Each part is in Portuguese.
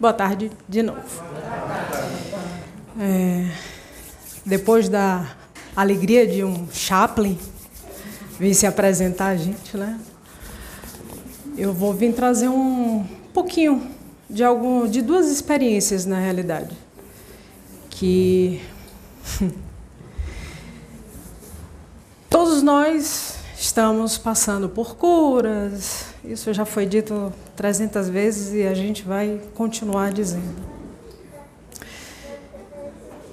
Boa tarde de novo. É, depois da alegria de um Chaplin vir se apresentar a gente, né? Eu vou vir trazer um pouquinho de algum de duas experiências na realidade que todos nós estamos passando por curas, isso já foi dito 300 vezes e a gente vai continuar dizendo.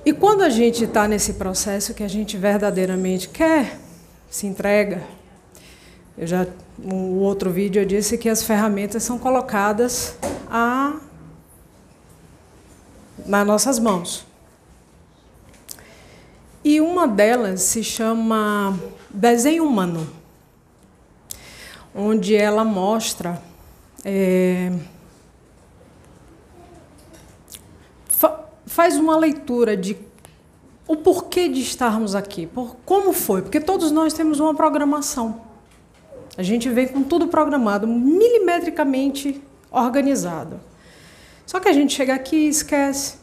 E quando a gente está nesse processo que a gente verdadeiramente quer, se entrega, eu já no outro vídeo eu disse que as ferramentas são colocadas a, nas nossas mãos. E uma delas se chama desenho humano onde ela mostra é, fa faz uma leitura de o porquê de estarmos aqui, por como foi, porque todos nós temos uma programação. A gente vem com tudo programado, milimetricamente organizado. Só que a gente chega aqui e esquece.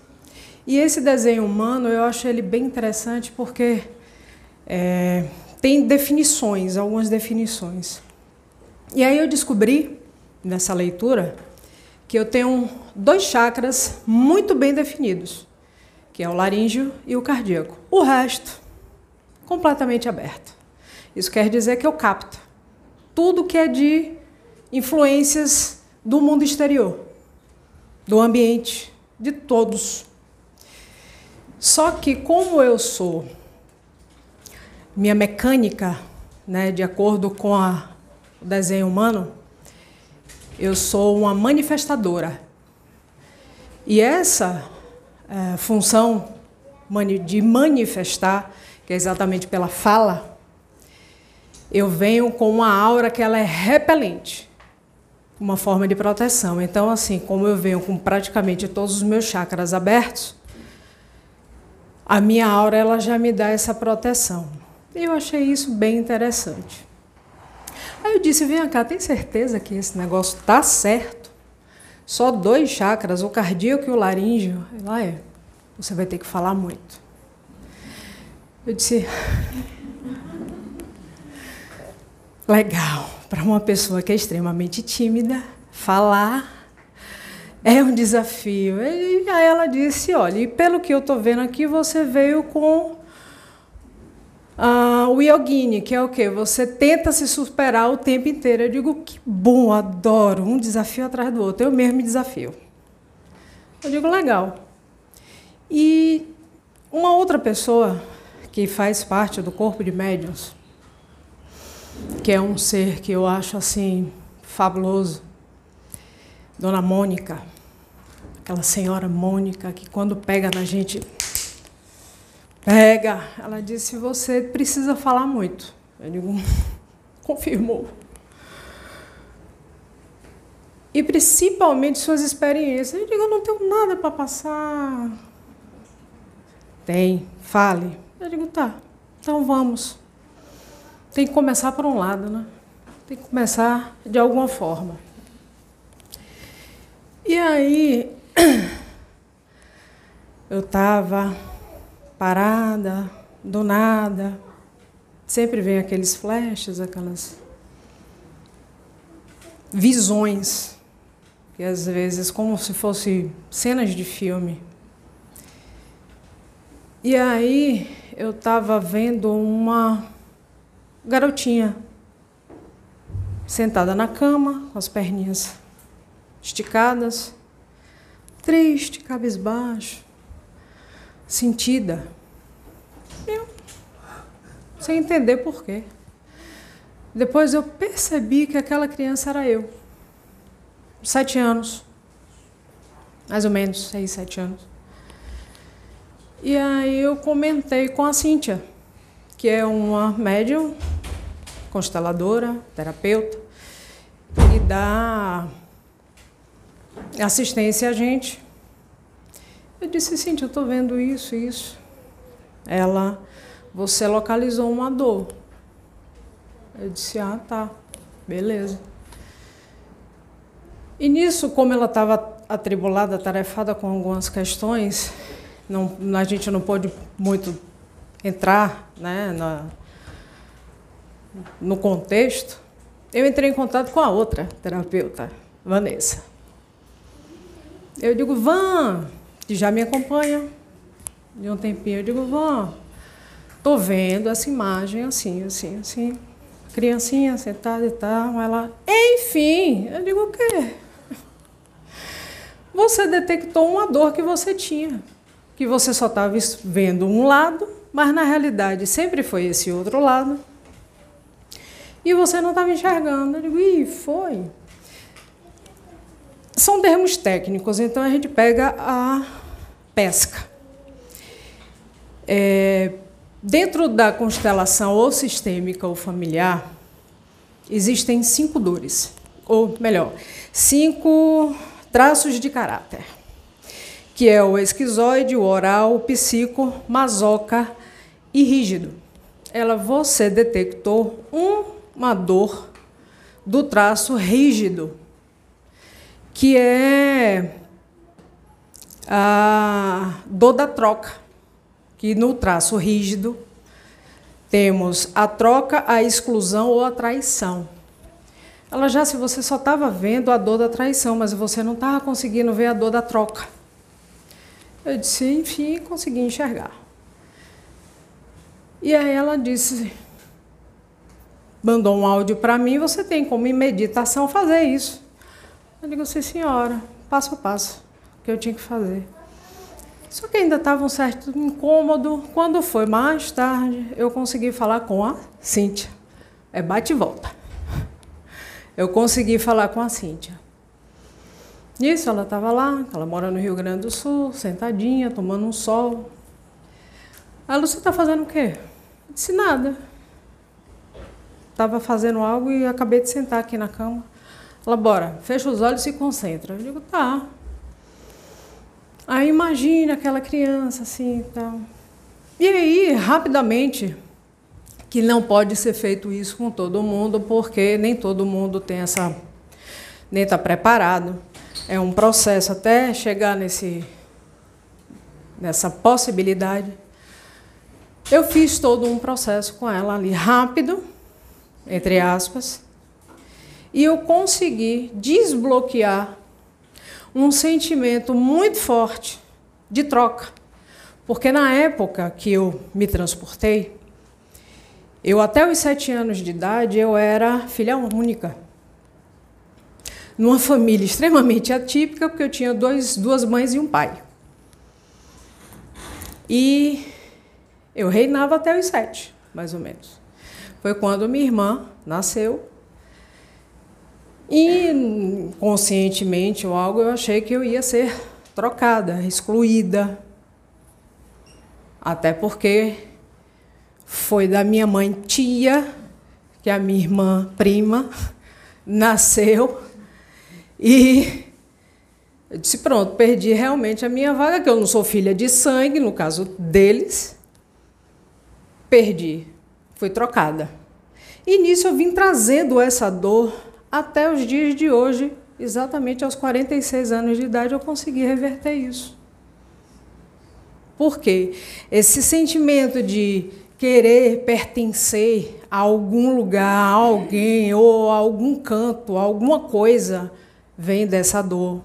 E esse desenho humano, eu acho ele bem interessante porque é, tem definições, algumas definições. E aí eu descobri, nessa leitura, que eu tenho dois chakras muito bem definidos, que é o laríngeo e o cardíaco. O resto, completamente aberto. Isso quer dizer que eu capto tudo que é de influências do mundo exterior, do ambiente, de todos. Só que como eu sou minha mecânica, né, de acordo com a o desenho humano, eu sou uma manifestadora. E essa é, função de manifestar, que é exatamente pela fala, eu venho com uma aura que ela é repelente, uma forma de proteção. Então, assim, como eu venho com praticamente todos os meus chakras abertos, a minha aura ela já me dá essa proteção. Eu achei isso bem interessante. Aí eu disse: vem cá, tem certeza que esse negócio tá certo? Só dois chakras, o cardíaco e o laríngeo. Lá é. Você vai ter que falar muito. Eu disse: legal, para uma pessoa que é extremamente tímida, falar é um desafio. E aí ela disse: olha, e pelo que eu estou vendo aqui, você veio com ah, o yogini, que é o quê? Você tenta se superar o tempo inteiro. Eu digo, que bom, adoro, um desafio atrás do outro. Eu mesmo me desafio. Eu digo, legal. E uma outra pessoa que faz parte do corpo de médiuns, que é um ser que eu acho assim fabuloso, Dona Mônica, aquela senhora Mônica que quando pega na gente Pega. Ela disse: Você precisa falar muito. Eu digo: Confirmou. E principalmente suas experiências. Eu digo: Eu não tenho nada para passar. Tem, fale. Eu digo: Tá, então vamos. Tem que começar por um lado, né? Tem que começar de alguma forma. E aí, eu estava parada, do nada. Sempre vem aqueles flashes, aquelas visões, que às vezes como se fossem cenas de filme. E aí eu estava vendo uma garotinha sentada na cama, com as perninhas esticadas, triste, cabisbaixo sentida. Eu, sem entender por quê. Depois eu percebi que aquela criança era eu. Sete anos. Mais ou menos, seis, sete anos. E aí eu comentei com a Cíntia, que é uma médium, consteladora, terapeuta, e dá assistência a gente eu disse, Cintia, eu estou vendo isso, isso. Ela, você localizou uma dor. Eu disse, ah, tá, beleza. E nisso, como ela estava atribulada, atarefada com algumas questões, não, a gente não pode muito entrar né, na, no contexto, eu entrei em contato com a outra terapeuta, Vanessa. Eu digo, Van, que já me acompanha de um tempinho, eu digo, Van, tô vendo essa imagem assim, assim, assim, criancinha sentada e tal, ela, enfim, eu digo, o quê? Você detectou uma dor que você tinha, que você só estava vendo um lado, mas na realidade sempre foi esse outro lado e você não estava enxergando. Eu digo, ih, foi. São termos técnicos, então a gente pega a pesca. É, dentro da constelação ou sistêmica ou familiar, existem cinco dores, ou melhor, cinco traços de caráter, que é o esquizoide, o oral, o psico, masoca e rígido. Ela, você detectou um uma dor do traço rígido, que é a dor da troca, que no traço rígido temos a troca, a exclusão ou a traição. Ela já, se você só estava vendo a dor da traição, mas você não estava conseguindo ver a dor da troca. Eu disse, enfim, consegui enxergar. E aí ela disse, mandou um áudio para mim, você tem como em meditação fazer isso. Eu digo assim, senhora, passo a passo, o que eu tinha que fazer. Só que ainda estava um certo incômodo. Quando foi mais tarde, eu consegui falar com a Cíntia. É bate e volta. Eu consegui falar com a Cíntia. Nisso, ela estava lá, ela mora no Rio Grande do Sul, sentadinha, tomando um sol. A Lúcia está fazendo o quê? Eu disse nada estava fazendo algo e acabei de sentar aqui na cama. Ela, bora, fecha os olhos e se concentra. Eu digo, tá. Aí imagina aquela criança assim e tal. E aí, rapidamente, que não pode ser feito isso com todo mundo, porque nem todo mundo tem essa. nem está preparado. É um processo até chegar nesse, nessa possibilidade. Eu fiz todo um processo com ela ali, rápido, entre aspas, e eu consegui desbloquear um sentimento muito forte de troca. Porque na época que eu me transportei, eu até os sete anos de idade eu era filha única. Numa família extremamente atípica, porque eu tinha dois, duas mães e um pai. E eu reinava até os sete, mais ou menos foi quando minha irmã nasceu. E conscientemente ou algo eu achei que eu ia ser trocada, excluída. Até porque foi da minha mãe tia que a minha irmã prima nasceu e eu disse pronto, perdi realmente a minha vaga, que eu não sou filha de sangue, no caso deles. Perdi foi trocada. E nisso eu vim trazendo essa dor até os dias de hoje, exatamente aos 46 anos de idade, eu consegui reverter isso. Por quê? Esse sentimento de querer pertencer a algum lugar, a alguém, ou a algum canto, a alguma coisa, vem dessa dor.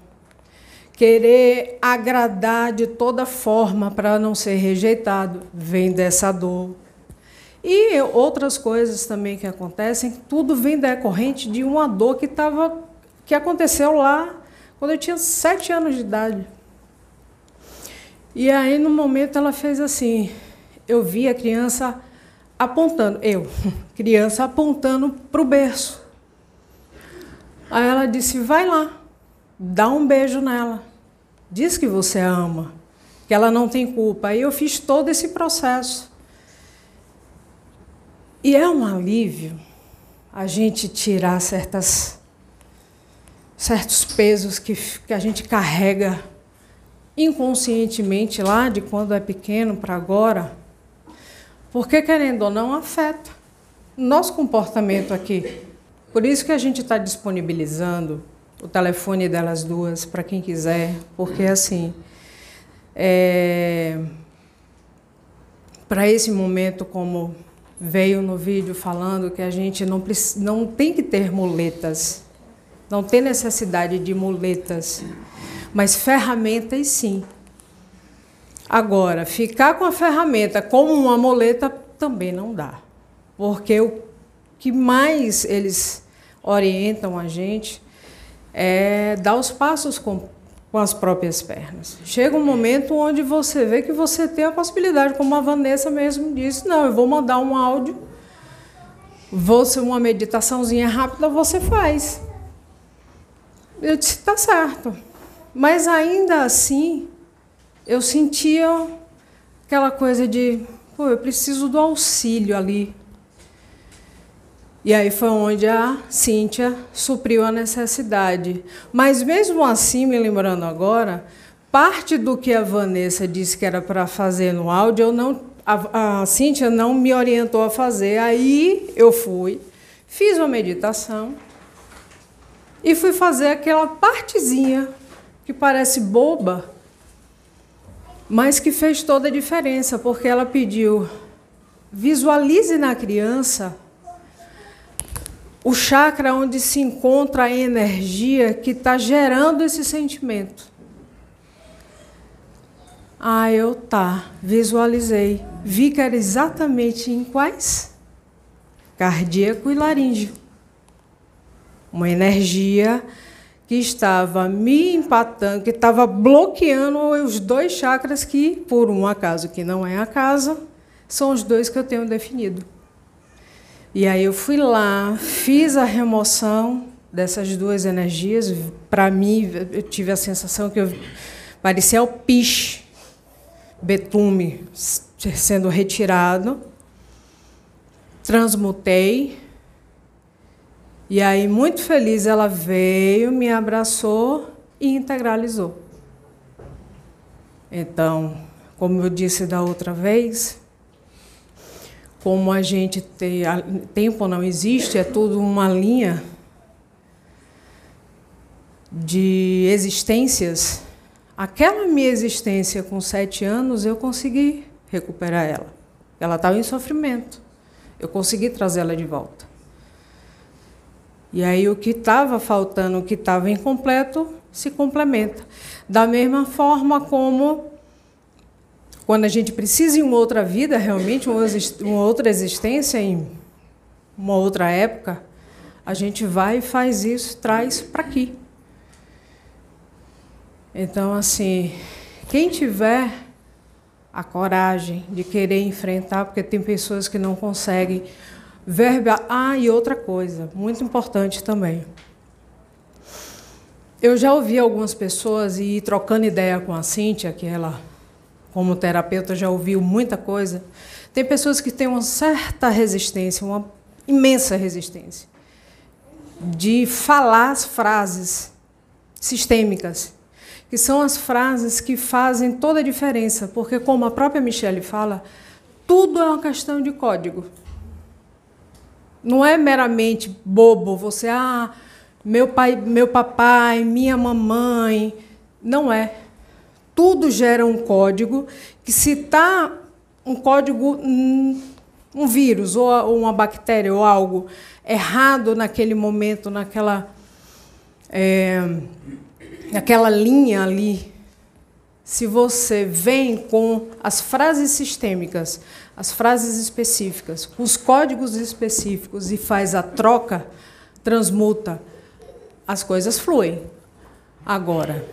Querer agradar de toda forma para não ser rejeitado, vem dessa dor. E outras coisas também que acontecem, tudo vem decorrente de uma dor que, tava, que aconteceu lá quando eu tinha sete anos de idade. E aí, no momento, ela fez assim: eu vi a criança apontando, eu, criança apontando para o berço. Aí ela disse: vai lá, dá um beijo nela, diz que você a ama, que ela não tem culpa. Aí eu fiz todo esse processo. E é um alívio a gente tirar certas, certos pesos que, que a gente carrega inconscientemente lá de quando é pequeno para agora, porque querendo ou não afeta nosso comportamento aqui. Por isso que a gente está disponibilizando o telefone delas duas para quem quiser, porque assim, é, para esse momento, como veio no vídeo falando, que a gente não, não tem que ter muletas, não tem necessidade de muletas, mas ferramentas sim. Agora, ficar com a ferramenta como uma muleta também não dá, porque o que mais eles orientam a gente é dar os passos com, com as próprias pernas. Chega um momento onde você vê que você tem a possibilidade, como a Vanessa mesmo disse, não, eu vou mandar um áudio, vou ser uma meditaçãozinha rápida, você faz. Eu disse, tá certo. Mas ainda assim, eu sentia aquela coisa de, pô, eu preciso do auxílio ali. E aí foi onde a Cíntia supriu a necessidade. Mas mesmo assim, me lembrando agora, parte do que a Vanessa disse que era para fazer no áudio, eu não, a, a Cíntia não me orientou a fazer. Aí eu fui, fiz uma meditação e fui fazer aquela partezinha que parece boba, mas que fez toda a diferença, porque ela pediu: visualize na criança o chakra onde se encontra a energia que está gerando esse sentimento. Ah, eu tá, visualizei. Vi que era exatamente em quais? Cardíaco e laríngeo. Uma energia que estava me empatando, que estava bloqueando os dois chakras que, por um acaso que não é a casa, são os dois que eu tenho definido. E aí eu fui lá, fiz a remoção dessas duas energias. Para mim, eu tive a sensação que eu parecia o piche, betume sendo retirado. Transmutei. E aí, muito feliz, ela veio, me abraçou e integralizou. Então, como eu disse da outra vez, como a gente tem. Tempo não existe, é tudo uma linha de existências. Aquela minha existência com sete anos, eu consegui recuperar ela. Ela estava em sofrimento. Eu consegui trazê-la de volta. E aí o que estava faltando, o que estava incompleto, se complementa. Da mesma forma como quando a gente precisa em uma outra vida, realmente, uma outra existência, em uma outra época, a gente vai e faz isso, traz para aqui. Então, assim, quem tiver a coragem de querer enfrentar, porque tem pessoas que não conseguem verba. Ah, e outra coisa, muito importante também. Eu já ouvi algumas pessoas e trocando ideia com a Cíntia, que ela como terapeuta, já ouviu muita coisa. Tem pessoas que têm uma certa resistência, uma imensa resistência, de falar as frases sistêmicas, que são as frases que fazem toda a diferença, porque, como a própria Michelle fala, tudo é uma questão de código. Não é meramente bobo você, ah, meu pai, meu papai, minha mamãe. Não é tudo gera um código que se está um código, um vírus ou uma bactéria ou algo errado naquele momento, naquela, é, naquela linha ali, se você vem com as frases sistêmicas, as frases específicas, os códigos específicos e faz a troca, transmuta, as coisas fluem. Agora,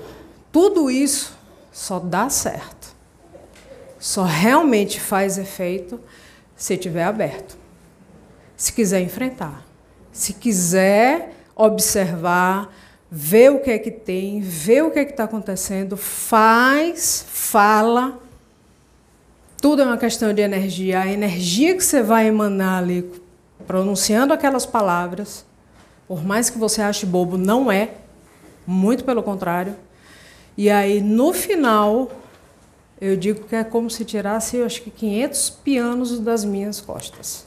tudo isso só dá certo. Só realmente faz efeito se estiver aberto. Se quiser enfrentar. Se quiser observar, ver o que é que tem, ver o que é que está acontecendo, faz, fala. Tudo é uma questão de energia. A energia que você vai emanar ali, pronunciando aquelas palavras, por mais que você ache bobo, não é. Muito pelo contrário e aí, no final, eu digo que é como se tirasse, eu acho que 500 pianos das minhas costas.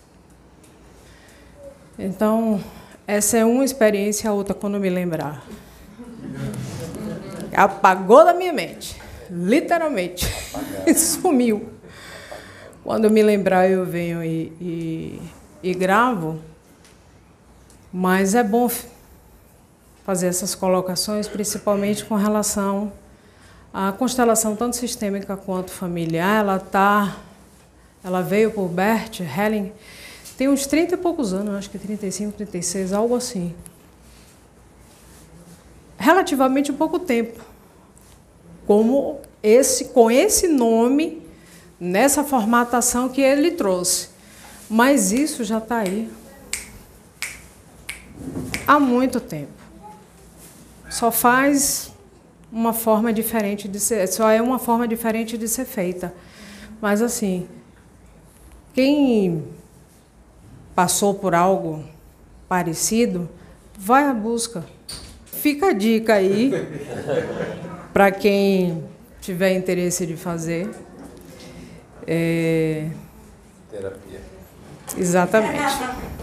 Então, essa é uma experiência, a outra quando me lembrar. Apagou da minha mente. Literalmente. Sumiu. Quando eu me lembrar, eu venho e, e, e gravo. Mas é bom fazer essas colocações, principalmente com relação à constelação tanto sistêmica quanto familiar. Ela tá, ela veio por Bert Helling, tem uns 30 e poucos anos, acho que 35, 36, algo assim. Relativamente pouco tempo. Como esse, com esse nome, nessa formatação que ele trouxe. Mas isso já está aí há muito tempo. Só faz uma forma diferente de ser, só é uma forma diferente de ser feita. Mas assim, quem passou por algo parecido, vai à busca. Fica a dica aí para quem tiver interesse de fazer. É... Terapia. Exatamente.